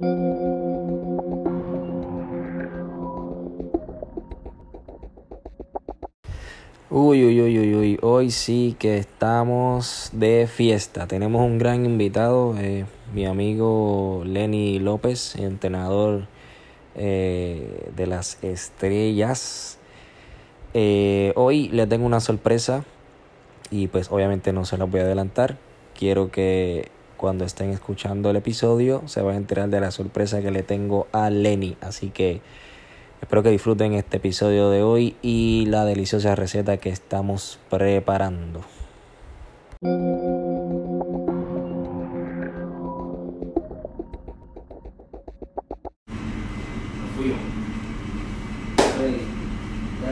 Uy, uy, uy, uy, uy, hoy sí que estamos de fiesta. Tenemos un gran invitado, eh, mi amigo Lenny López, entrenador eh, de las estrellas. Eh, hoy le tengo una sorpresa y pues obviamente no se la voy a adelantar. Quiero que cuando estén escuchando el episodio se van a enterar de la sorpresa que le tengo a Lenny. Así que... Espero que disfruten este episodio de hoy y la deliciosa receta que estamos preparando.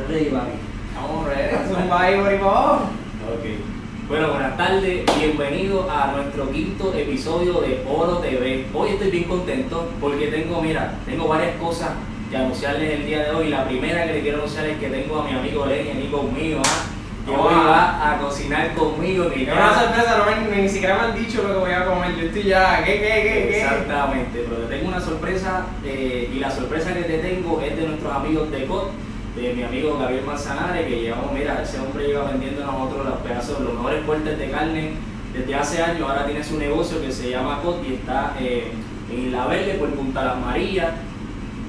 Ready, ready. Por ahí, por favor. Ok. Bueno, buenas tardes. Bienvenidos a nuestro quinto episodio de Oro TV. Hoy estoy bien contento porque tengo, mira, tengo varias cosas que anunciarles el día de hoy. La primera que le quiero anunciar es que tengo a mi amigo Lenny aquí conmigo, ¿ah? que hoy va a cocinar conmigo. mi Es una sorpresa, no me- ni siquiera me han dicho lo que voy a comer. Yo estoy ya, ¿qué, qué, qué, qué? Exactamente, pero te tengo una sorpresa eh, y la sorpresa que te tengo es de nuestros amigos de COT, de mi amigo Gabriel Manzanares, que llevamos, mira, ese hombre lleva vendiendo a nosotros los pedazos, los mejores cortes de carne desde hace años, ahora tiene su negocio que se llama COT y está eh, en Isla Verde por Punta Las Marías.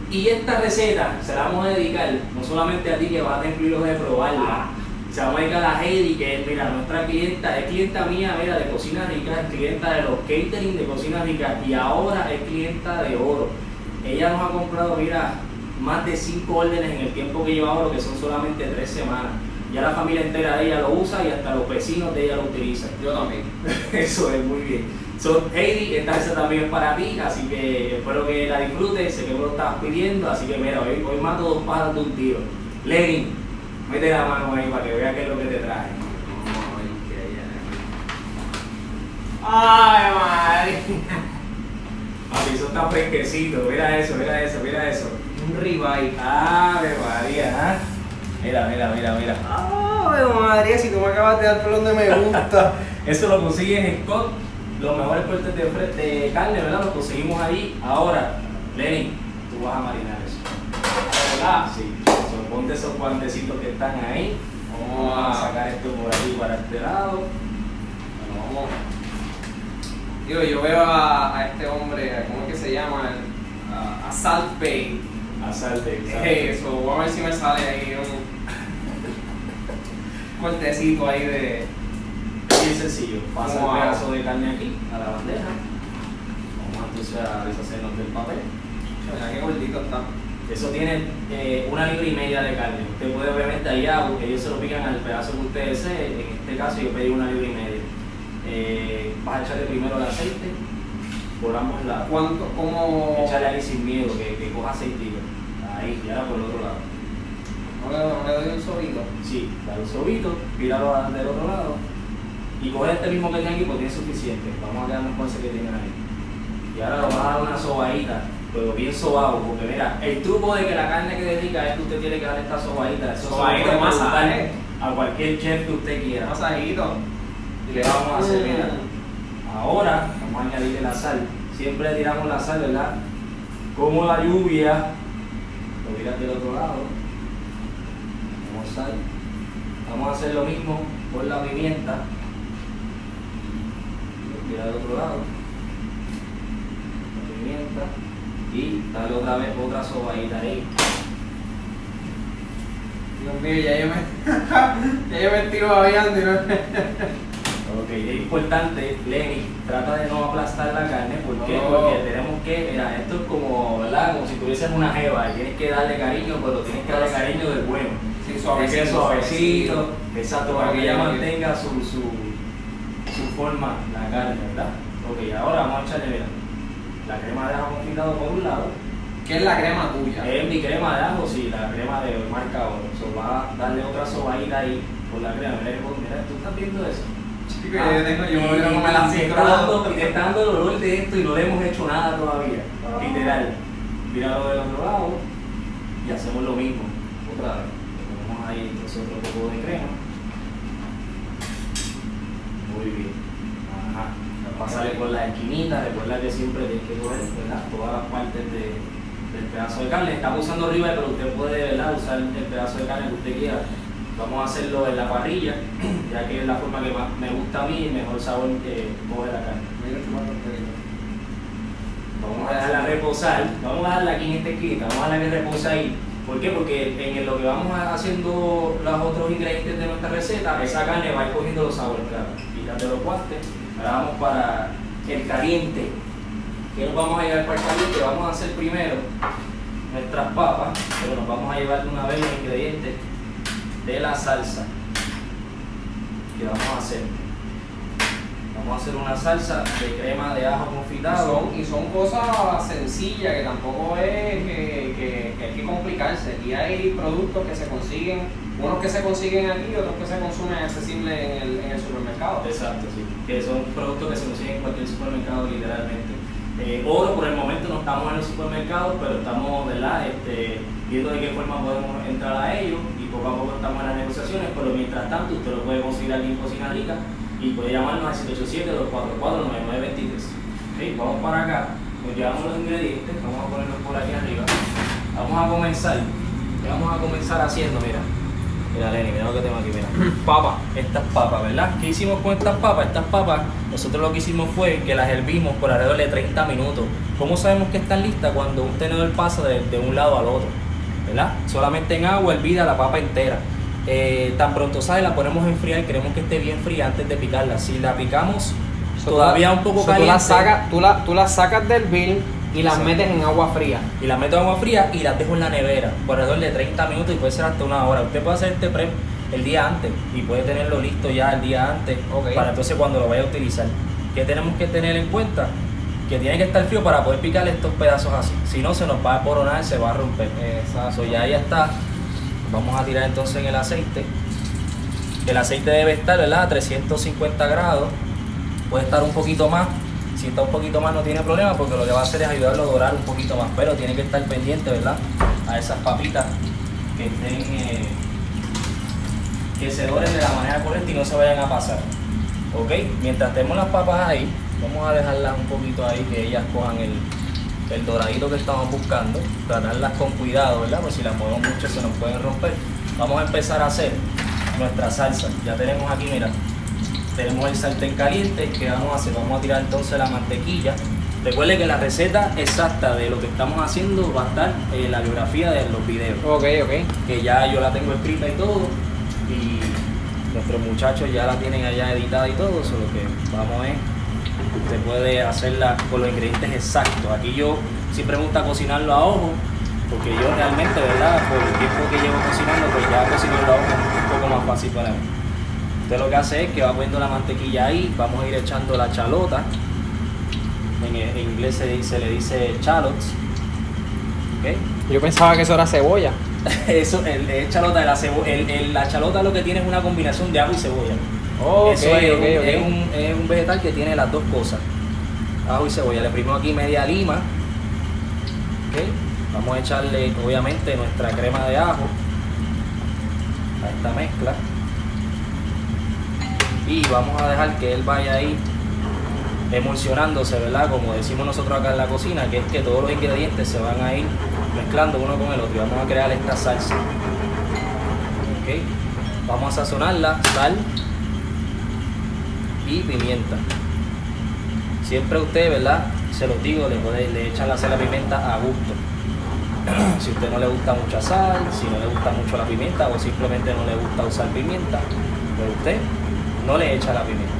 Y esta receta se la vamos a dedicar no solamente a ti que vas a tener privilegio de probarla, se la vamos a dedicar a Heidi, que es mira, nuestra clienta, es clienta mía mira, de Cocina Rica, es clienta de los catering de Cocina Rica y ahora es clienta de Oro. Ella nos ha comprado, mira, más de 5 órdenes en el tiempo que lleva Oro, que son solamente 3 semanas. Ya la familia entera de ella lo usa y hasta los vecinos de ella lo utilizan. Yo también. Eso es muy bien. So, Heidi, esta receta también es para ti, así que espero que la disfrutes, sé que me lo estabas pidiendo, así que mira, hoy, hoy mato dos pájaros de un tiro. Lenny, mete la mano ahí para que vea qué es lo que te traje. Ay, madre. Papi, eso está fresquecito, mira eso, mira eso, mira eso. Un ribeye. Ave María, ¿ah? Mira, mira, mira, mira. Ay, madre, si tú me acabas de dar por donde me gusta. Eso lo consigues en COT, los mejores cortes de, carne, ¿verdad? Los conseguimos ahí. Ahora, Lenny, tú vas a marinar eso. ¿Verdad? Sí, so, ponte esos guantecitos que están ahí. Vamos a sacar esto por aquí para este lado. Bueno, vamos. Digo, yo veo a, a este hombre, ¿cómo es que se llama? A, a Salt Bay. A salte, Eso, voy a ver si me sale ahí un cortecito ahí de. Bien sencillo. Pasa el pedazo de carne aquí a la bandeja. Vamos entonces a deshacernos del papel. Mira qué gordito está. Eso tiene eh, una libra y media de carne. Usted puede obviamente allá, porque ellos se lo pican al pedazo que usted desee. En este caso yo pedí una libra y media. Eh, vas a echarle primero el aceite por ambos lados. ¿Cuánto? ¿Cómo.? Échale ahí sin miedo, que, que coja aceitito. Ahí, y ahora por el otro lado. No le, no le doy un sobito. Sí, dale un sobito, tíralo del otro lado. Y coge este mismo que tiene aquí, pues tiene suficiente. Vamos a quedarnos con ese que tienen ahí. Y ahora lo vas a dar una sobadita, pero bien sobado, porque mira, el truco de que la carne que dedica es que usted tiene que darle esta sobadita. Eso se Sobadito, puede masaje. A cualquier chef que usted quiera. Masajito. Y le vamos a hacer, mira. Ahora vamos a añadirle la sal. Siempre tiramos la sal, ¿verdad? Como la lluvia. Lo tiras del otro lado. Vamos sal. Vamos a hacer lo mismo por la pimienta. Lo tira del otro lado. La pimienta. Y dale otra vez otra sobadita ahí. Dios mío, ya yo me. ya yo me estoy babeando no. Ok, es importante, Lenny, trata de no aplastar la carne, ¿por qué? No. Porque tenemos que, mira, esto es como, ¿verdad? Como si tuvieses una jeva y tienes que darle cariño, pero tienes que darle cariño del bueno. Sí, suavecito. suavecito, exacto, para que ella mantenga su, su, su forma, la carne, ¿verdad? Ok, ahora vamos a echarle, mira, la crema de ajo confitado por un lado, ¿Qué es la crema tuya? es mi crema de ajo, sí, la crema de marca oro, so, va a darle otra sobadita ahí por la crema, mira, mira, ¿tú estás viendo eso? Chico, yo tengo, yo me voy a comer las está dando- el olor de esto y no le hemos hecho nada todavía. Literal. Míralo del otro lado y hacemos lo mismo. Otra vez. Le ponemos ahí entonces otro poco de crema. Muy bien. Ajá. pasarle por las esquinitas, recuerda que siempre tienes que coger ¿verdad? todas las partes de, del pedazo de carne. Estamos usando ribeye, pero usted puede ¿verdad? usar el pedazo de carne que usted quiera. Vamos a hacerlo en la parrilla, ya que es la forma que más me gusta a mí y mejor sabor que coge la carne. Vamos a dejarla reposar, vamos a dejarla aquí en esta esquina, vamos a dejarla que repose ahí. ¿Por qué? Porque en lo que vamos haciendo los otros ingredientes de nuestra receta, esa carne va a ir cogiendo los sabores, claro. Quítate los guantes, ahora vamos para el caliente. ¿Qué nos vamos a llevar para el caliente? Vamos a hacer primero nuestras papas, pero nos vamos a llevar de una vez los ingredientes de la salsa que vamos a hacer. Vamos a hacer una salsa de crema de ajo confitado. Y son, cosas sencillas que tampoco es que, hay que complicarse. Aquí hay productos que se consiguen, unos que se consiguen aquí y otros que se consumen accesibles en el, en el supermercado. Exacto, sí. Que son productos que se consiguen en cualquier supermercado literalmente. Eh, oro por el momento no estamos en los supermercados, pero estamos ¿verdad? Este, viendo de qué forma podemos entrar a ellos y poco a poco estamos en las negociaciones, pero mientras tanto usted lo puede conseguir aquí en Cocina Rica y puede llamarnos al 787-244-9923. ¿Okay? Vamos para acá, nos llevamos los ingredientes, vamos a ponerlos por aquí arriba. Vamos a comenzar, ¿qué vamos a comenzar haciendo? Mira, mira Lenny, mira lo que tengo aquí, mira. Papa, estas papas, ¿verdad? ¿Qué hicimos con estas papas? Estas papas, nosotros lo que hicimos fue que las hervimos por alrededor de 30 minutos. ¿Cómo sabemos que están listas? Cuando un tenedor pasa de, de un lado al otro, ¿verdad? Solamente en agua hervida la papa entera. Eh, tan pronto sale, la ponemos a enfriar, queremos que esté bien fría antes de picarla. Si la picamos todavía un poco caliente. Tú la, sacas, tú, la, tú la sacas del bin y las metes en agua fría. Y las meto en agua fría y las dejo en la nevera por alrededor de 30 minutos y puede ser hasta una hora. Usted puede hacer este prep el día antes y puede tenerlo listo ya el día antes para entonces cuando lo vaya a utilizar. ¿Qué tenemos que tener en cuenta? Que tiene que estar frío para poder picar estos pedazos así. Si no, se nos va a poronar, se va a romper. Eso ya ya está Vamos a tirar entonces en el aceite. El aceite debe estar ¿verdad? a 350 grados. Puede estar un poquito más. Está un poquito más no tiene problema porque lo que va a hacer es ayudarlo a dorar un poquito más. Pero tiene que estar pendiente ¿verdad? a esas papitas que estén eh, que se doren de la manera correcta y no se vayan a pasar. ¿Ok? Mientras tenemos las papas ahí, vamos a dejarlas un poquito ahí que ellas cojan el, el doradito que estamos buscando, tratarlas con cuidado, ¿verdad? Porque si las movemos mucho se nos pueden romper. Vamos a empezar a hacer nuestra salsa. Ya tenemos aquí, mira, tenemos el sartén caliente. ¿Qué vamos a hacer? Vamos a tirar entonces la mantequilla. Recuerde que la receta exacta de lo que estamos haciendo va a estar en la biografía de los videos. Ok, ok. Que ya yo la tengo escrita y todo. Y nuestros muchachos ya la tienen allá editada y todo. Solo que vamos a ver Usted puede hacerla con los ingredientes exactos. Aquí yo siempre me gusta cocinarlo a ojo, porque yo realmente, ¿verdad? Por el tiempo que llevo cocinando, pues ya cocinarlo a ojo es un poco más fácil para mí. Usted lo que hace es que va poniendo la mantequilla ahí, vamos a ir echando la chalota. En, inglés se, le dice shallots. ¿Okay? Yo pensaba que eso era cebolla. eso, el, chalota, la, la chalota lo que tiene es una combinación de agua y cebolla. Oh, Eso es, un, es, un, vegetal que tiene las dos cosas. Ajo y cebolla. Le primero aquí media lima. Vamos a echarle obviamente nuestra crema de ajo a esta mezcla. Y vamos a dejar que él vaya ahí emulsionándose, ¿verdad? Como decimos nosotros acá en la cocina, que es que todos los ingredientes se van a ir mezclando uno con el otro y vamos a crear esta salsa. Vamos a sazonarla, sal, y pimienta. Siempre usted, ¿verdad? Se lo digo, le, echan la sal la pimienta a gusto. si usted no le gusta mucha sal, si no le gusta mucho la pimienta o simplemente no le gusta usar pimienta, pues usted no le echa la pimienta.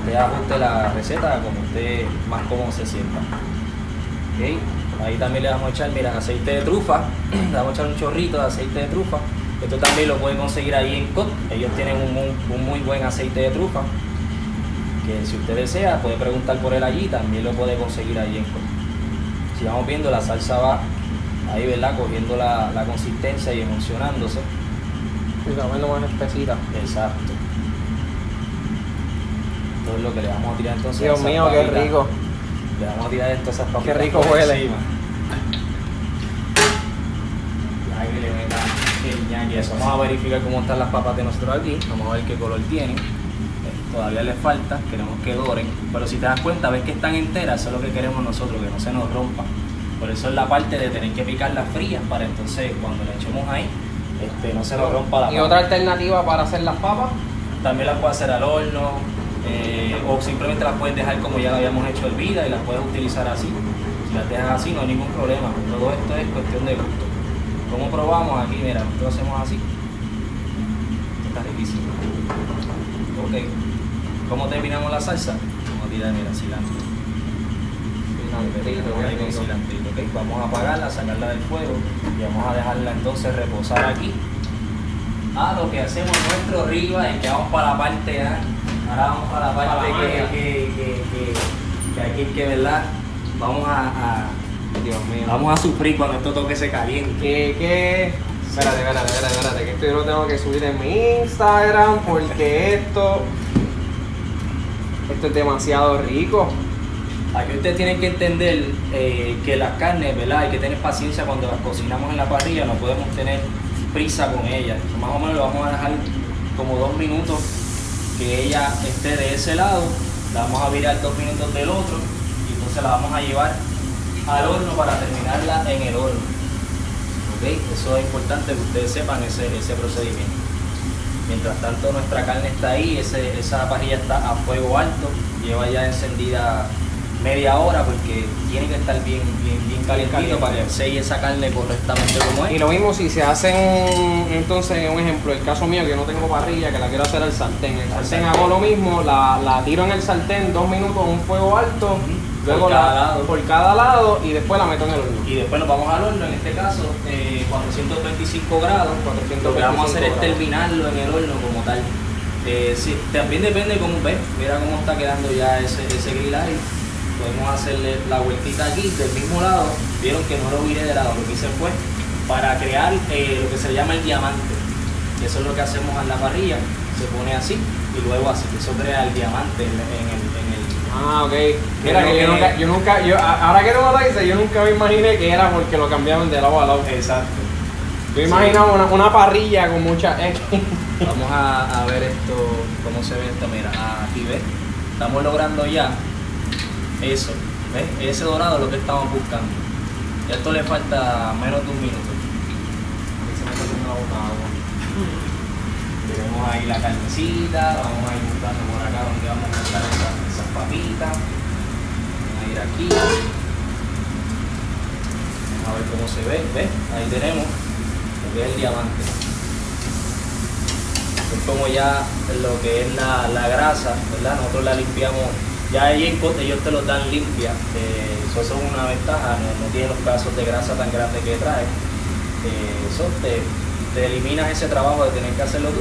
Usted ajuste la receta como usted más cómodo se sienta. Ahí también le vamos a echar, mira, aceite de trufa. le vamos a echar un chorrito de aceite de trufa. Esto también lo puede conseguir ahí en COT. Ellos tienen un muy buen aceite de trufa que si usted desea puede preguntar por él allí, también lo puede conseguir allí en Si vamos viendo la salsa va ahí, ¿verdad? Cogiendo la, consistencia y emocionándose. Y también más espesita. Exacto. Esto es lo que le vamos a tirar entonces. Dios mío, qué rico. Le vamos a tirar esto a esas papitas. Qué rico huele. Encima. que le meta el Vamos a verificar cómo están las papas de nosotros aquí. Vamos a ver qué color tienen. todavía les falta, queremos que doren, pero si te das cuenta, ves que están enteras, eso es lo que queremos nosotros, que no se nos rompan. Por eso es la parte de tener que picarlas frías para entonces cuando le echemos ahí, este, no se nos rompa la Y papa. otra alternativa para hacer las papas, También las puedes hacer al horno eh, o simplemente las puedes dejar como ya la habíamos hecho hervida y las puedes utilizar así. Si las dejas así no hay ningún problema. Todo esto es cuestión de gusto. ¿Cómo probamos? Aquí, mira, nosotros hacemos así. Esto está riquísimo. Ok. ¿Cómo terminamos la salsa? Vamos a tirar, mira, cilantro. Cilantrito, Vamos a a apagarla, sacarla del fuego y vamos a dejarla entonces reposar aquí. Ah, lo que hacemos nuestro arriba es que vamos para la parte A. Ahora vamos para la parte Para la que, que, que, que, que aquí que verdad vamos a, a- Dios mío. vamos a sufrir cuando esto toque se caliente. que, que... Espérate, espérate, espérate, espérate, que esto yo lo tengo que subir en mi Instagram porque esto... Esto es demasiado rico. Aquí ustedes tienen que entender eh, que las carnes, ¿verdad? Hay que tener paciencia cuando las cocinamos en la parrilla, no podemos tener prisa con ellas. Más o menos lo vamos a dejar como dos minutos que ella esté de ese lado, la vamos a virar dos minutos del otro y entonces la vamos a llevar al horno para terminarla en el horno. ¿Ok? Eso es importante que ustedes sepan ese, ese procedimiento. Mientras tanto nuestra carne está ahí, ese- esa parrilla está a fuego alto, lleva ya encendida media hora porque tiene que estar bien, bien, bien calientito caliente. para que selle esa carne correctamente como Y es. lo mismo si se hacen, entonces, un ejemplo, el caso mío que yo no tengo parrilla, que la quiero hacer al sartén. El sartén hago lo mismo, la, la tiro en el sartén dos minutos a un fuego alto, luego Por cada la- lado. por cada lado y después la meto en el horno. Y después nos vamos al horno, en este caso, eh, 425 grados. 425 Lo que vamos a hacer es terminarlo en el horno como tal. Eh, sí, también depende de cómo ves, mira cómo está quedando ya ese, ese grill ahí. Podemos hacerle la vueltita aquí del mismo lado. Vieron que no lo viré de lado, lo que hice fue para crear eh, lo que se llama el diamante. Y eso es lo que hacemos en la parrilla. Se pone así y luego así. Eso crea el diamante en, en el, en el- Ah, ok. Mira que yo que- nunca, yo nunca, yo, ahora que no me lo dices, yo nunca me imaginé que era porque lo cambiaban de lado a lado. Exacto. Yo imaginaba una, una parrilla con mucha X. Vamos a, a ver esto, cómo se ve esto. Mira, aquí ves, estamos logrando ya eso. ¿Ves? Ese dorado es lo que estamos buscando. Y esto le falta menos de un minuto. A mí se me ahí la carnecita, vamos a ir buscando por acá donde vamos a buscar esas, esas papitas. Vamos a ir aquí. Vamos a ver cómo se ve, ¿ves? Ahí tenemos lo que es el diamante es como ya lo que es la, la grasa, ¿verdad? Nosotros la limpiamos, ya ahí en Cote ellos te los dan limpia, eh, eso, es una ventaja, no, no tiene los pedazos de grasa tan grandes que trae, Eh, eso te, te eliminas ese trabajo de tener que hacerlo tú.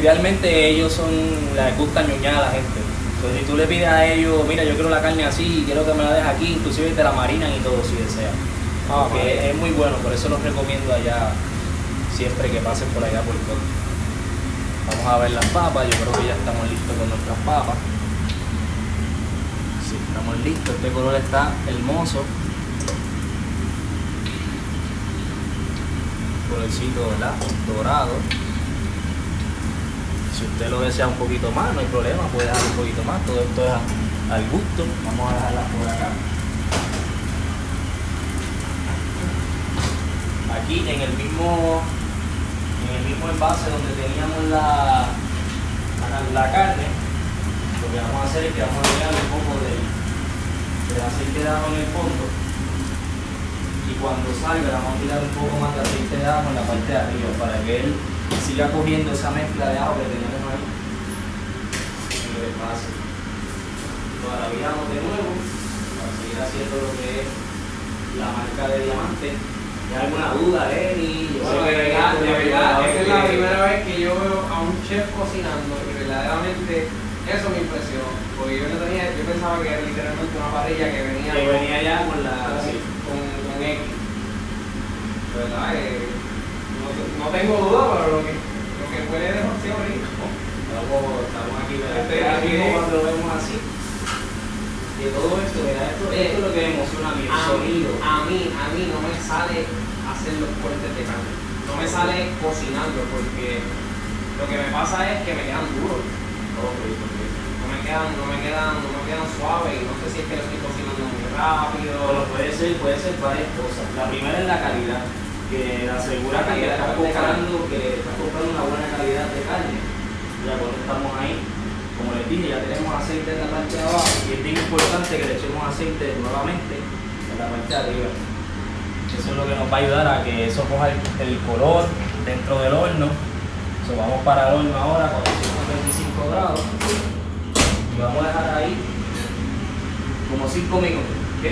Realmente ellos son, les gusta ñoñar a la gente. Entonces si tú le pides a ellos, mira yo quiero la carne así, quiero que me la dejes aquí, inclusive te la marinan y todo si deseas. Ah, Porque vale. es, es muy bueno, por eso los recomiendo allá siempre que pasen por allá por todo. Vamos a ver las papas, yo creo que ya estamos listos con nuestras papas. Estamos listos, este color está hermoso. Colorcito, ¿verdad? Dorado. Si usted lo desea un poquito más, no hay problema, puede dejar un poquito más. Todo esto es al gusto. Vamos a dejarlas por acá. aquí en el mismo en el mismo envase donde teníamos la, la carne lo que vamos a hacer es que vamos a agregar un poco del, del aceite de ajo en el fondo. Y cuando salga vamos a tirar un poco más de aceite de ajo en la parte de arriba para que él siga cogiendo esa mezcla de ajo que tenemos ahí. En el envase ahora viramos de nuevo para seguir haciendo lo que es la marca de diamante. ¿Hay alguna duda, Lenny? Bueno, de verdad, de verdad, lo esta es la primera vez que yo veo a un chef cocinando y verdaderamente eso me impresionó. Porque yo no tenía, yo pensaba que era literalmente una parrilla que venía, Que venía ya con la... con, sí. con, con X. ¿Verdad? Eh, no, no tengo duda, pero lo que, lo que huele es demasiado rico. Estamos, estamos aquí, ¿verdad? Estoy Aquí aquí. cuando lo vemos así. Y todo esto, ¿verdad? Esto, esto es lo que me emociona a mí, el A mí, sonido. a mí, a mí no me sale hacer los cortes de carne. No me sale cocinando porque lo que me pasa es que me quedan duros. No me quedan, no me quedan, no me quedan suaves y no sé si es que lo estoy cocinando muy rápido. Puede ser, puede ser varias cosas. La primera es la calidad, que asegura que Calidad estás de comprando, que estás comprando una buena calidad de carne. Ya cuando estamos ahí, como les dije, ya tenemos aceite en la parte de abajo y es bien importante que le echemos aceite nuevamente en la parte de arriba. Eso es lo que nos va a ayudar a que eso coja el, el color dentro del horno. So, vamos para el horno ahora 125 grados y vamos a dejar ahí como 5 minutos. ¿ok?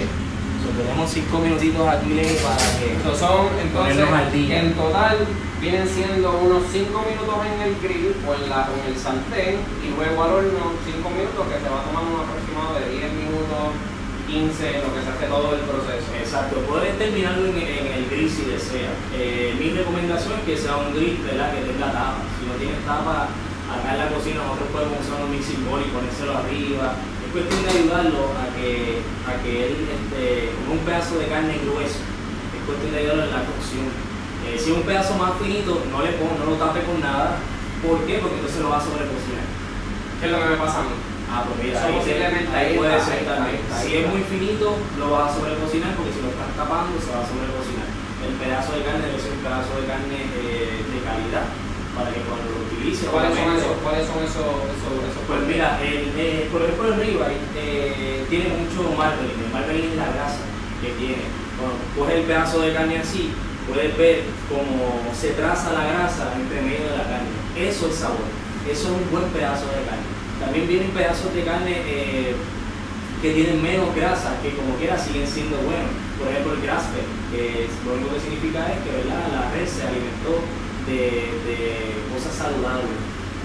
So, tenemos 5 minutitos aquí para que Estos son, entonces, Ponernos al día. en total vienen siendo unos 5 minutos en el grill o en, la, en el sartén y luego al horno 5 minutos que se va a tomar un aproximado de 10 minutos, 15, lo que se hace todo el proceso. Exacto, puedes terminarlo en, en el grill si deseas. Eh, mi recomendación es que sea un grill ¿verdad? que tenga tapa. Si no tienes tapa, en la cocina nosotros podemos usar un mixing bowl y ponérselo arriba. Es cuestión de ayudarlo a que, a que él, este, con un pedazo de carne grueso, es cuestión de ayudarlo en la cocción. Eh, si es un pedazo más finito, no, le pon- no lo tape con nada. ¿Por qué? Porque entonces lo va a sobrecocinar. ¿Qué es lo que me pasa a mí? Ah, pues mira, ahí, posiblemente ahí ahí puede ser también. Si es muy finito, lo vas a sobrecocinar porque si lo estás tapando se va a sobrecocinar. El pedazo de carne debe ser un pedazo de carne eh, de calidad para que cuando lo utilices. ¿Cuáles son esos? ¿Cuáles son esos? esos, esos Pues mira, el, eh, por ejemplo el ribeye eh, tiene mucho marbling. El marbling es la grasa que tiene. Cuando coges el pedazo de carne así, puedes ver cómo se traza la grasa entre medio de la carne. Eso es sabor. Eso es un buen pedazo de carne. También vienen pedazos de carne eh, que tienen menos grasa, que como quiera siguen siendo buenos. Por ejemplo el grass que es- lo único que significa es que ¿verdad? la red se alimentó de, de cosas saludables.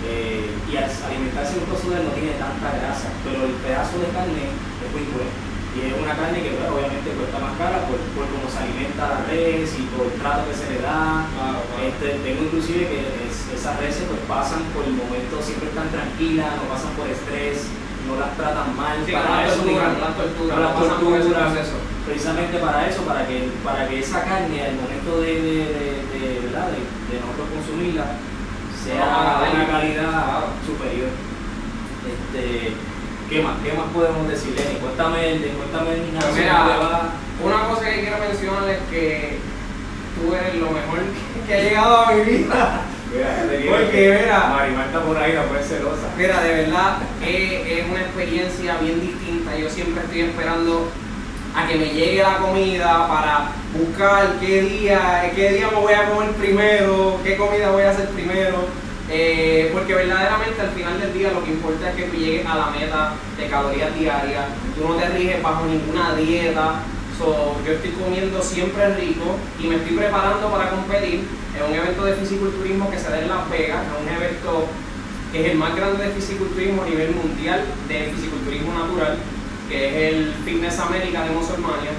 Eh, y al alimentarse un coso no tiene tanta grasa, pero el pedazo de carne es muy bueno. Y es una carne que bueno, obviamente cuesta más cara por, por cómo se alimenta la res y por el trato que se le da. Claro, claro. Este, tengo inclusive que es- esas reses pues pasan por el momento, siempre están tranquilas, no pasan por estrés, no las tratan mal. Sí, no eso, torturan, digamos, no las torturan, no torturan. Precisamente para eso, para que, para que esa carne al momento de, de, de, de- ¿verdad? de, de nosotros consumirla sea de una calidad superior. Este, ¿qué más? ¿Qué más podemos decir, Lenny? Cuéntame, cuéntame gimnasio, Pues mira. Una cosa que quiero mencionar es que tú eres lo mejor que ha llegado a mi vida. Mira, Porque, que mira. Marimar está por ahí, no puede ser celosa. Mira, de verdad es, es una experiencia bien distinta. Yo siempre estoy esperando a que me llegue la comida para buscar qué día, qué día me voy a comer primero, qué comida voy a hacer primero. Eh, porque verdaderamente al final del día lo que importa es que tú llegues a la meta de calorías diarias. Tú no te riges bajo ninguna dieta. So, yo estoy comiendo siempre rico y me estoy preparando para competir en un evento de fisiculturismo que se da en Las Vegas, es un evento que es el más grande de fisiculturismo a nivel mundial de fisiculturismo natural, que es el Fitness America de Musulmania.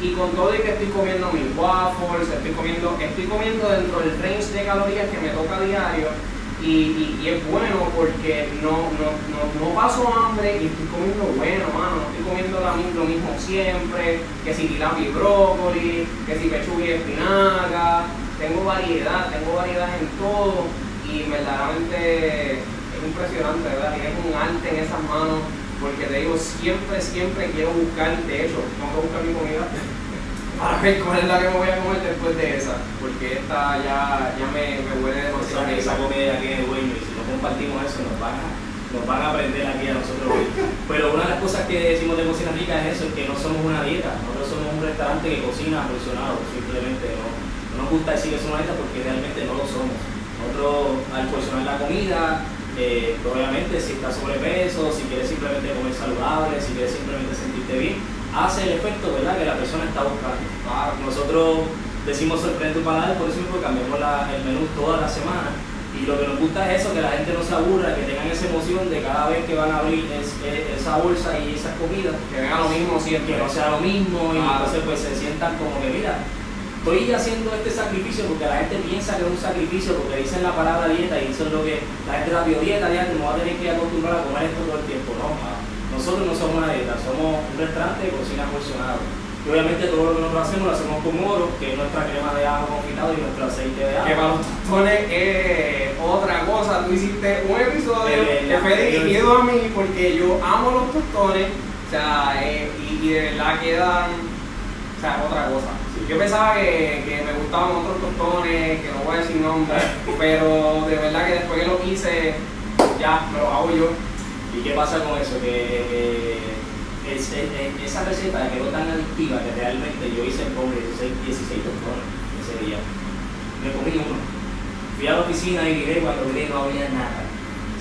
Y con todo y que estoy comiendo mis waffles, estoy comiendo, estoy comiendo dentro del range de calorías que me toca diario. Y, y- y es bueno porque no, no, no, no paso hambre y estoy comiendo bueno, mano. No estoy comiendo lo mismo siempre, que si tilapia y brócoli, que si pechuga y espinaca. Tengo variedad, tengo variedad en todo y verdaderamente es impresionante, ¿verdad? Tienes un arte en esas manos porque te digo, siempre, siempre quiero buscar, de hecho, tengo que buscar mi comida para ver cuál es la que me voy a comer después de esa, porque esta ya, ya me, me huele demasiado Esa, esa comida aquí es dueño y si no compartimos eso nos van, a, nos van a aprender aquí a nosotros hoy. Pero una de las cosas que decimos de cocina rica es eso, que no somos una dieta, nosotros somos un restaurante que cocina porcionado, simplemente no, no nos gusta decir que somos una dieta porque realmente no lo somos. Nosotros al porcionar la comida, eh, obviamente si estás sobrepeso, si quieres simplemente comer saludable, si quieres simplemente sentirte bien, hace el efecto ¿verdad? que la persona está buscando. Claro. Nosotros decimos sorprende tu paladar, por eso mismo cambiamos la- el menú toda la semana. Y lo que nos gusta es eso, que la gente no se aburra, que tengan esa emoción de cada vez que van a abrir es- es- esa bolsa y esas comidas, Que venga lo mismo siempre. que no sea lo mismo y entonces pues se sientan como que mira, estoy haciendo este sacrificio porque la gente piensa que es un sacrificio porque dicen la palabra dieta y eso es lo que la gente rápido dieta, dieta, me voy a tener que acostumbrar a comer esto todo el tiempo, no. Nosotros no somos una dieta, somos un restaurante de cocina porcionado. Y obviamente todo lo que nosotros hacemos lo hacemos con oro, que es nuestra crema de ajo confitado y nuestro aceite de Que ajo. para los tostones es otra cosa. Tú hiciste un episodio que fue dirigido a mí porque yo amo los tostones. O sea, eh, y, y de verdad quedan. O sea, otra cosa. Yo pensaba que, que me gustaban otros tostones, que no voy a decir nombres, pero de verdad que después que lo hice, ya me lo hago yo. ¿Y qué pasa con eso? Que es- es- es- esa receta quedó tan adictiva que realmente yo hice como 16, 16 tostones ese día. Me comí uno. Fui a la oficina y miré cuando miré no había nada.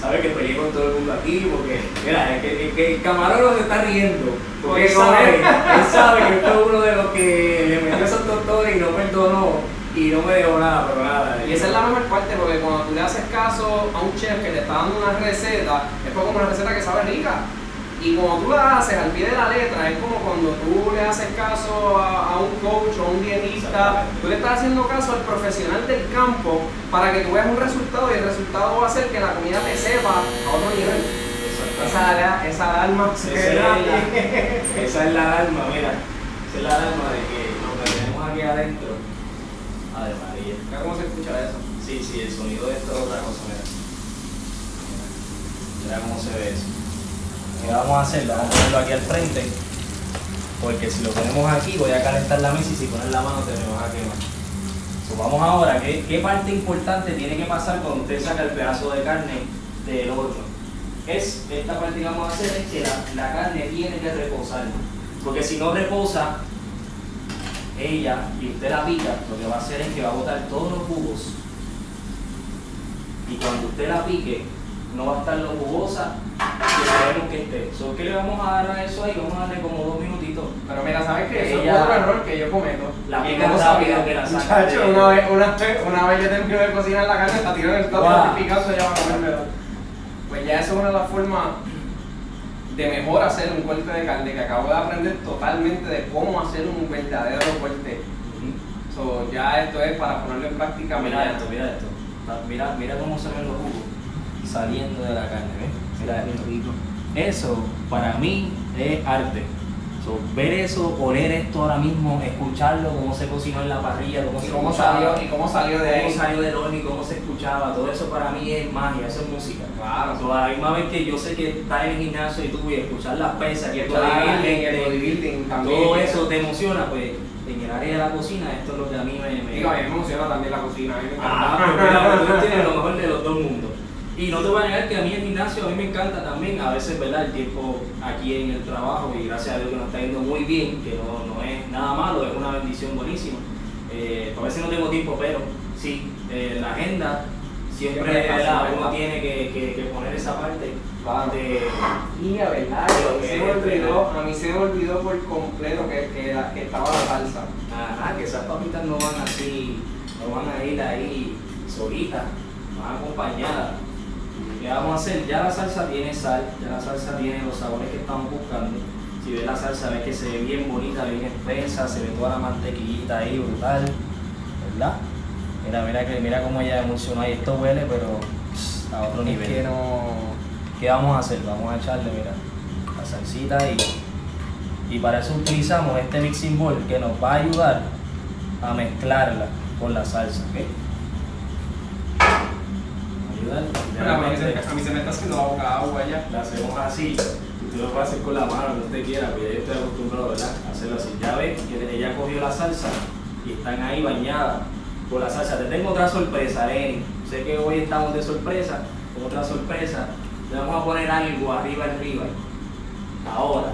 ¿Sabes que peleé con todo el mundo aquí? Porque, mira, es que, es que el camarógrafo se está riendo. Porque él sabe, él sabe que fue uno de los que le metió esos tostones y no perdonó y no me dejó nada, pero nada. Y esa es la mejor parte porque cuando tú le haces caso a un chef que te está dando una receta, es como una receta que sabe rica. Y cuando tú la haces al pie de la letra, es como cuando tú le haces caso a, a un coach o a un dietista, tú le estás haciendo caso al profesional del campo para que tú veas un resultado y el resultado va a ser que la comida te sepa a otro nivel. Esa, esa alarma Esa es, la, esa es la alarma, mira. Esa es la alarma de que lo que tenemos aquí adentro. Ave María. Mira cómo se escucha eso. Sí, sí, el sonido de esto es otra cosa, mira. Mira cómo se ve eso. ¿Qué vamos a hacer? Vamos a ponerlo aquí al frente. Porque si lo ponemos aquí, voy a calentar la mesa y si pones la mano te me vas a quemar. So, vamos ahora, ¿qué, ¿qué parte importante tiene que pasar cuando usted saca el pedazo de carne del horno? Es, esta parte que vamos a hacer es que la, la carne tiene que reposar. Porque si no reposa, ella y usted la pica, lo que va a hacer es que va a botar todos los jugos. Y cuando usted la pique, no va a estar lo jugosa que sabemos que esté. So, ¿Qué le vamos a dar a eso ahí? Vamos a darle como dos minutitos. Pero mira, ¿sabes qué? Eso Ella- es otro error que yo cometo. La Y pica no rápido sabía. que la saca Muchacho, de- una vez, una, vez, una vez yo termino de cocinar la carne, tiro en el plato Guau. y Picasso ya va a comérmela. Pues ya eso es una de las formas de mejor hacer un corte de carne que acabo de aprender totalmente de cómo hacer un verdadero corte. So, ya esto es para ponerlo en práctica. Mira mañana. esto, mira esto. Mira, mira cómo se ven los jugos saliendo de la carne, ¿ves? Mira esto. Eso para mí es arte. So, ver eso, oler esto ahora mismo, escucharlo, cómo se cocinó en la parrilla, cómo se cómo salió, y cómo salió de cómo ahí. salió del horno y cómo se escuchaba, todo eso para mí es magia, eso es música. Claro. So, a la misma vez que yo sé que estás en el gimnasio y tú y escuchar las pesas, Y el bodybuilding, todo eso te emociona, pues en el área de la cocina esto es lo que a mí me... me- Digo, a mí me emociona también la cocina. A mí me Ah, pero mira, pero tú tienes lo mejor de los dos mundos. Y no te voy a negar que a mí el gimnasio a mí me encanta también, a veces, ¿verdad? El tiempo aquí en el trabajo y gracias a Dios que nos está yendo muy bien, que no, no es nada malo, es una bendición buenísima. Eh, a veces no tengo tiempo, pero sí, eh, la agenda siempre, Siempre siempre uno tiene que, que- que poner esa parte de... Y a verdad, a mí se me olvidó, a mí se me olvidó por completo que, que, la- que estaba la salsa. Ajá, que esas papitas no van así, no van a ir ahí solitas, van acompañadas. ¿Qué vamos a hacer? Ya la salsa tiene sal, ya la salsa tiene los sabores que estamos buscando. Si ves la salsa, ves que se ve bien bonita, bien espesa, se ve toda la mantequillita ahí, brutal, ¿verdad? Mira, mira, que, mira cómo ella emulsionó ahí. Esto huele, pero pss, a otro nivel. que no. ¿Qué vamos a hacer? Vamos a echarle, mira, la salsita ahí. Y para eso utilizamos este mixing bowl que nos va a ayudar a mezclarla con la salsa, ¿ok? Ayudar. A, mí se, me está haciendo agua ya. La hacemos así. Usted lo puede hacer con la mano, lo que usted quiera, pero ya yo estoy acostumbrado, ¿verdad? A hacerlo así. Ya ves que ella cogió la salsa y están ahí bañadas con la salsa. Te tengo otra sorpresa, Lenny. Sé que hoy estamos de sorpresa, con otra sorpresa. Le vamos a poner algo arriba, arriba. Ahora,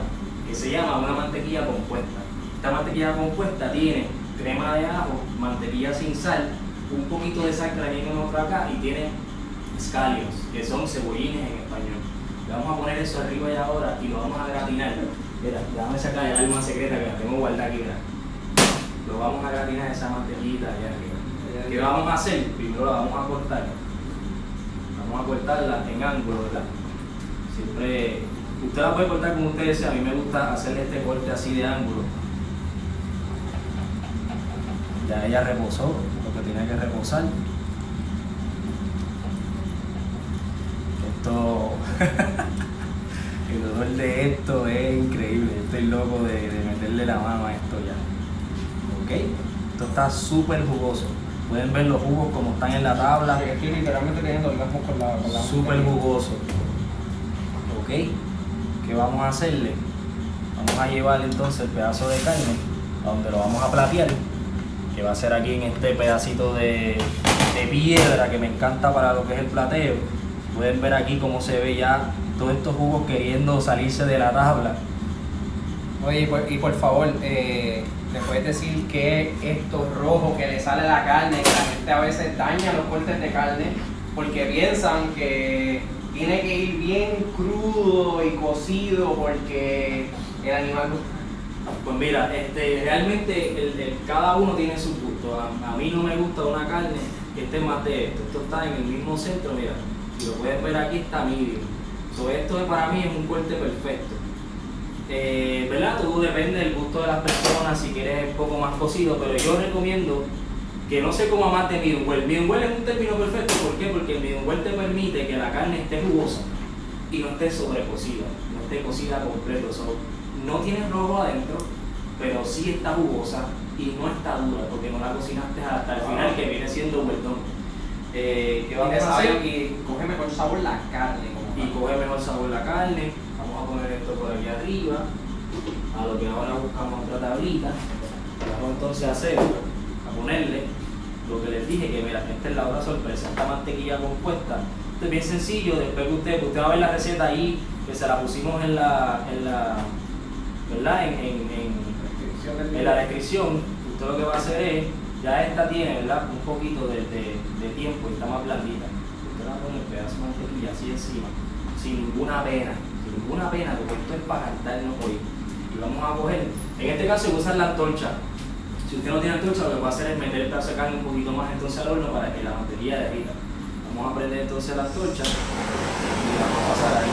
que se llama una mantequilla compuesta. Esta mantequilla compuesta tiene crema de ajo, mantequilla sin sal, un poquito de sal que la viene nosotros acá y tiene scallions, que son cebollines en español. Le vamos a poner eso arriba y ahora y lo vamos a gratinar. Mira, déjame sacar el alma secreta que la tengo guardada aquí. Lo vamos a gratinar esa mantequillita allá arriba. ¿Qué vamos a hacer? Primero la vamos a cortar. Vamos a cortarla en ángulo, ¿verdad? Siempre, usted la puede cortar como usted desea. A mí me gusta hacerle este corte así de ángulo. Ya ella reposó lo que tenía que reposar. Esto, el olor de esto es increíble. estoy loco de, de meterle la mano a esto ya. ¿Ok? Esto está súper jugoso. Pueden ver los jugos como están en la tabla. Sí, Estoy literalmente teniendo orgasmo con la. Con la Súper jugoso. ¿Ok? ¿Qué vamos a hacerle? Vamos a llevar entonces el pedazo de carne a donde lo vamos a platear, que va a ser aquí en este pedacito de, de piedra que me encanta para lo que es el plateo. Pueden ver aquí cómo se ve ya todos estos jugos queriendo salirse de la tabla. Oye, y por, y por favor, eh, ¿me puedes decir qué es esto rojo que le sale a la carne? Que la gente a veces daña los cortes de carne porque piensan que tiene que ir bien crudo y cocido porque el animal. Pues mira, este, realmente el, el- cada uno tiene su gusto. A, a mí no me gusta una carne que esté más de esto. Esto está en el mismo centro, mira. Si lo puedes ver aquí está medium. So, esto para mí es un corte perfecto. Eh, ¿Verdad? Todo depende del gusto de las personas, si quieres un poco más cocido, pero yo recomiendo que no se coma más de medium well. Medium well es un término perfecto, ¿por qué? Porque el medium well te permite que la carne esté jugosa y no esté sobrecocida, no esté cocida completo. So, no tiene rojo adentro, pero sí está jugosa y no está dura porque no la cocinaste hasta el final, que viene siendo un. Eh, ¿Qué Y, vamos a hacer? y coge mejor sabor la carne. y coge mejor sabor la carne. Vamos a poner esto por aquí arriba, a lo que ahora buscamos otra tablita. Vamos entonces a hacer, a ponerle lo que les dije, que mira, esta es la otra sorpresa, esta mantequilla compuesta. Esto es bien sencillo, después que usted, usted va a ver la receta ahí, que se la pusimos en la, en la, ¿verdad? En, en, en- en la descripción, usted lo que va a hacer es, ya esta tiene, ¿verdad? Un poquito de, de- tiempo y está más blandita. Usted va a poner el pedazo de mantequilla así encima, sin ninguna pena, sin ninguna pena, porque esto es para cantarnos hoy. Y vamos a coger, en este caso usar la antorcha. Si usted no tiene antorcha, lo que va a hacer es meter de carne un poquito más entonces al horno para que la mantequilla derrita. Vamos a prender entonces la antorcha y vamos a pasar ahí,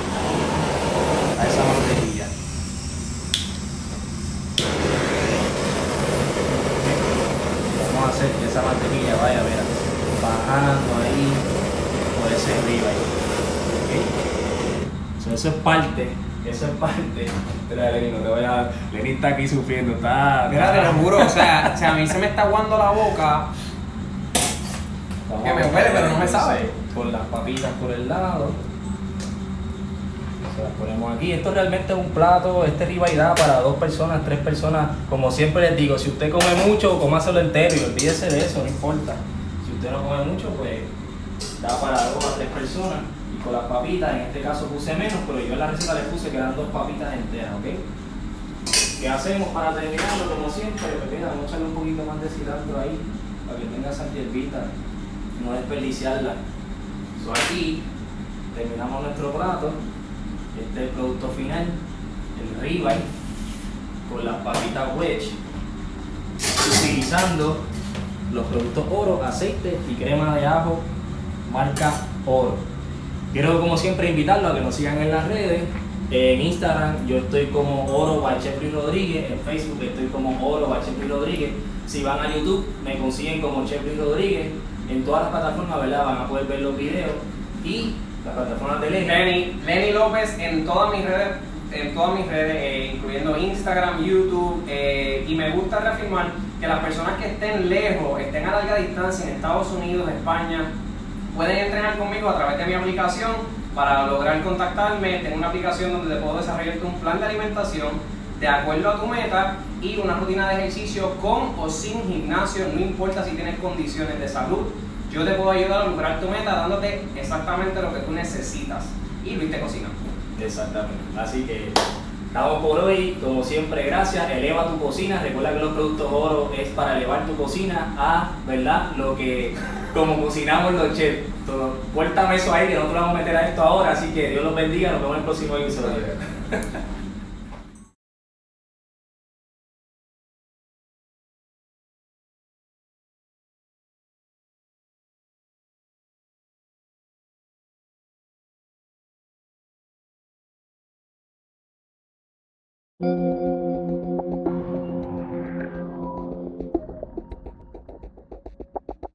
a esa mantequilla. Vamos a hacer que esa mantequilla vaya, mira, bajando ahí por ese arriba. ¿ok? So, eso es parte, eso es parte. Espera, Lenny, no te voy a. Lenny está aquí sufriendo, está. Mira, te lo juro, o sea, sea, a mí se me está aguando la boca. Vamos que me huele, pero no me sabe. Con las papitas por el lado. Las ponemos aquí. Esto realmente es un plato, este rivalidad para dos personas, tres personas. Como siempre les digo, si usted come mucho, cómaselo entero y olvídese de eso, no importa. Si usted no come mucho, pues da para dos a tres personas. Y con las papitas, en este caso puse menos, pero yo en la receta le puse que eran dos papitas enteras, ¿ok? ¿Qué hacemos para terminarlo? Como siempre, pues vamos a echarle un poquito más de cilantro ahí, para que tenga esa hierbita, no desperdiciarla. So, aquí terminamos nuestro plato, este es el producto final, el ribeye, con las papitas wedge, utilizando los productos oro, aceite y crema de ajo, marca oro. Quiero como siempre invitarlos a que nos sigan en las redes. En Instagram yo estoy como Oro Chefri Rodríguez, en Facebook estoy como Oro Chefri Rodríguez. Si van a YouTube me consiguen como Chefri Rodríguez. En todas las plataformas ¿verdad? van a poder ver los videos y las plataformas de Lenny. Lenny, Lenny López en todas mis redes, en todas mis redes, eh, incluyendo Instagram, YouTube, eh, y me gusta reafirmar que las personas que estén lejos, estén a larga distancia en Estados Unidos, España, pueden entrenar conmigo a través de mi aplicación para lograr contactarme. Tengo una aplicación donde te puedo desarrollarte un plan de alimentación de acuerdo a tu meta y una rutina de ejercicio con o sin gimnasio, no importa si tienes condiciones de salud. Yo te puedo ayudar a lograr tu meta dándote exactamente lo que tú necesitas. Y Luis te cocina. Exactamente. Así que estamos por hoy. Como siempre, gracias. Eleva tu cocina. Recuerda que los productos oro es para elevar tu cocina a, ¿verdad? Lo que, como cocinamos los chefs. Cuéntame eso ahí, que nosotros vamos a meter a esto ahora. Así que Dios los bendiga. Nos vemos en el próximo episodio.